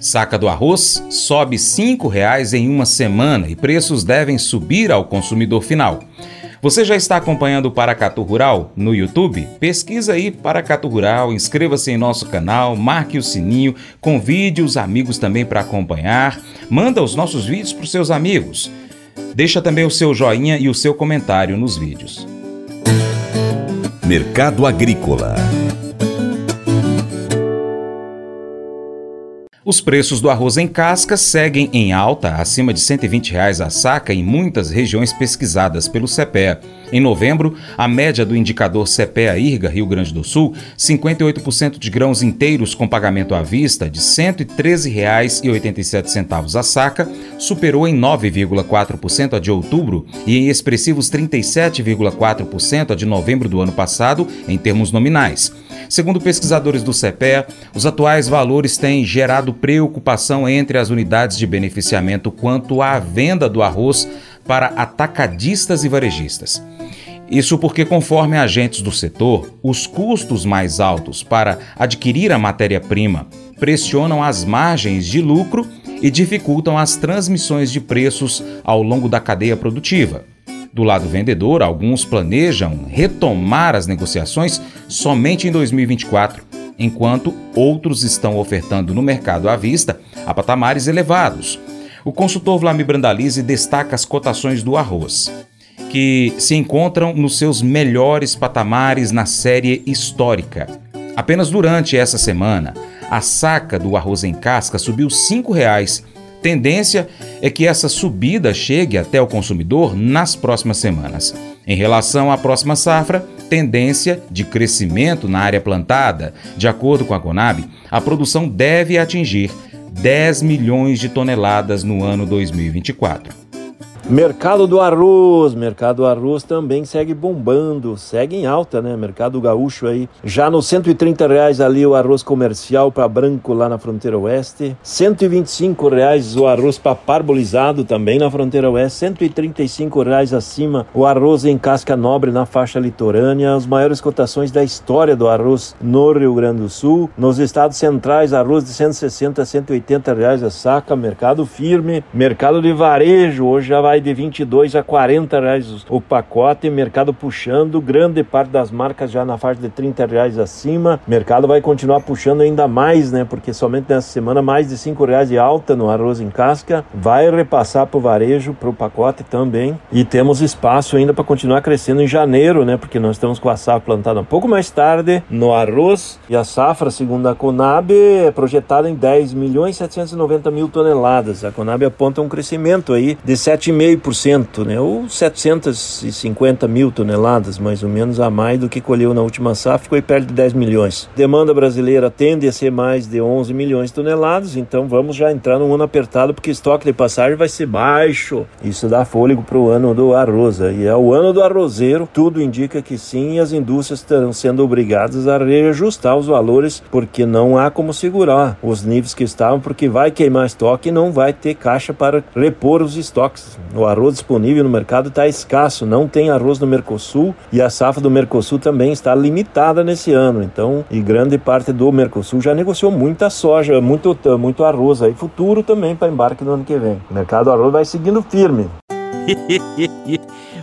Saca do arroz sobe R$ 5,00 em uma semana e preços devem subir ao consumidor final. Você já está acompanhando o Paracatu Rural no YouTube? Pesquisa aí Paracatu Rural, inscreva-se em nosso canal, marque o sininho, convide os amigos também para acompanhar, manda os nossos vídeos para os seus amigos. Deixa também o seu joinha e o seu comentário nos vídeos. Mercado Agrícola Os preços do arroz em casca seguem em alta, acima de 120 reais a saca em muitas regiões pesquisadas pelo CPEA. Em novembro, a média do indicador CPEA-IRGA Rio Grande do Sul, 58% de grãos inteiros com pagamento à vista de R$ 113,87 a saca, superou em 9,4% a de outubro e em expressivos 37,4% a de novembro do ano passado, em termos nominais. Segundo pesquisadores do CPEA, os atuais valores têm gerado preocupação entre as unidades de beneficiamento quanto à venda do arroz para atacadistas e varejistas. Isso porque, conforme agentes do setor, os custos mais altos para adquirir a matéria-prima pressionam as margens de lucro e dificultam as transmissões de preços ao longo da cadeia produtiva. Do lado vendedor, alguns planejam retomar as negociações somente em 2024, enquanto outros estão ofertando no mercado à vista a patamares elevados. O consultor Vlamir Brandalize destaca as cotações do arroz, que se encontram nos seus melhores patamares na série histórica. Apenas durante essa semana, a saca do arroz em casca subiu R$ 5,00 Tendência é que essa subida chegue até o consumidor nas próximas semanas. Em relação à próxima safra, tendência de crescimento na área plantada. De acordo com a Conab, a produção deve atingir 10 milhões de toneladas no ano 2024. Mercado do arroz, mercado do arroz também segue bombando, segue em alta, né? Mercado gaúcho aí, já nos 130 reais ali o arroz comercial para branco lá na fronteira oeste, 125 reais o arroz para parbolizado também na fronteira oeste, 135 reais acima o arroz em casca nobre na faixa litorânea, as maiores cotações da história do arroz no Rio Grande do Sul, nos estados centrais arroz de 160 a 180 reais a saca, mercado firme, mercado de varejo. Hoje já vai vai de 22 a 40 reais o pacote, mercado puxando, grande parte das marcas já na faixa de 30 reais acima. Mercado vai continuar puxando ainda mais, né? Porque somente nessa semana mais de 5 reais de alta no arroz em casca. Vai repassar para o varejo, para o pacote também. E temos espaço ainda para continuar crescendo em janeiro, né? Porque nós estamos com a safra plantada um pouco mais tarde no arroz. E a safra, segundo a Conab, é projetada em 10 milhões 790 mil toneladas. A Conab aponta um crescimento aí de 7,5 0,5%, né, ou 750 mil toneladas, mais ou menos, a mais do que colheu na última safra, ficou perto de 10 milhões. Demanda brasileira tende a ser mais de 11 milhões de toneladas, então vamos já entrar num ano apertado, porque estoque de passagem vai ser baixo. Isso dá fôlego para o ano do arroz. E é o ano do arrozeiro, tudo indica que sim, e as indústrias estarão sendo obrigadas a reajustar os valores, porque não há como segurar os níveis que estavam, porque vai queimar estoque e não vai ter caixa para repor os estoques. O arroz disponível no mercado está escasso, não tem arroz no Mercosul e a safra do Mercosul também está limitada nesse ano. Então, e grande parte do Mercosul já negociou muita soja, muito, muito arroz aí, futuro também para embarque no ano que vem. O mercado do arroz vai seguindo firme.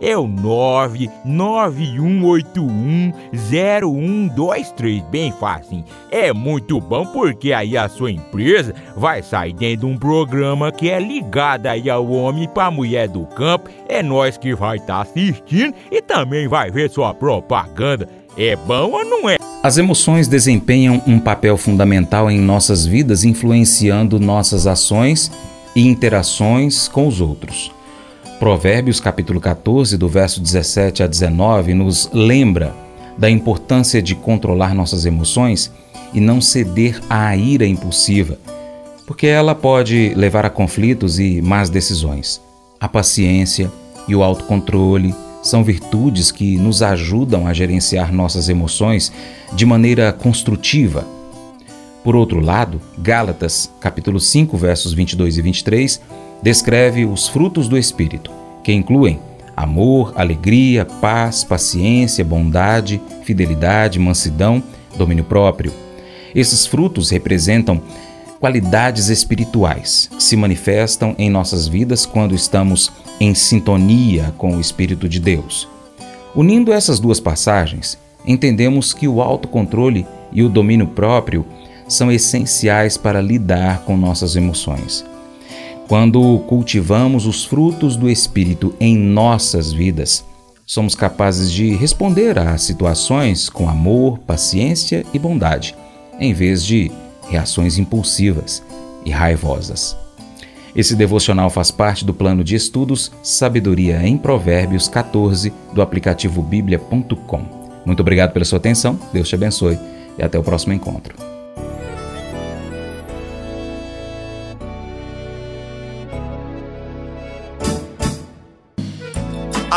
é o 991810123, bem fácil. É muito bom porque aí a sua empresa vai sair dentro de um programa que é ligado aí ao homem para mulher do campo. É nós que vai estar tá assistindo e também vai ver sua propaganda. É bom ou não é? As emoções desempenham um papel fundamental em nossas vidas, influenciando nossas ações e interações com os outros. Provérbios capítulo 14, do verso 17 a 19, nos lembra da importância de controlar nossas emoções e não ceder à ira impulsiva porque ela pode levar a conflitos e más decisões. A paciência e o autocontrole são virtudes que nos ajudam a gerenciar nossas emoções de maneira construtiva. Por outro lado, Gálatas, capítulo 5, versos 22 e 23, descreve os frutos do espírito, que incluem amor, alegria, paz, paciência, bondade, fidelidade, mansidão, domínio próprio. Esses frutos representam qualidades espirituais que se manifestam em nossas vidas quando estamos em sintonia com o Espírito de Deus. Unindo essas duas passagens, entendemos que o autocontrole e o domínio próprio são essenciais para lidar com nossas emoções. Quando cultivamos os frutos do Espírito em nossas vidas, somos capazes de responder às situações com amor, paciência e bondade, em vez de reações impulsivas e raivosas. Esse devocional faz parte do plano de estudos Sabedoria em Provérbios 14 do aplicativo bíblia.com. Muito obrigado pela sua atenção, Deus te abençoe e até o próximo encontro.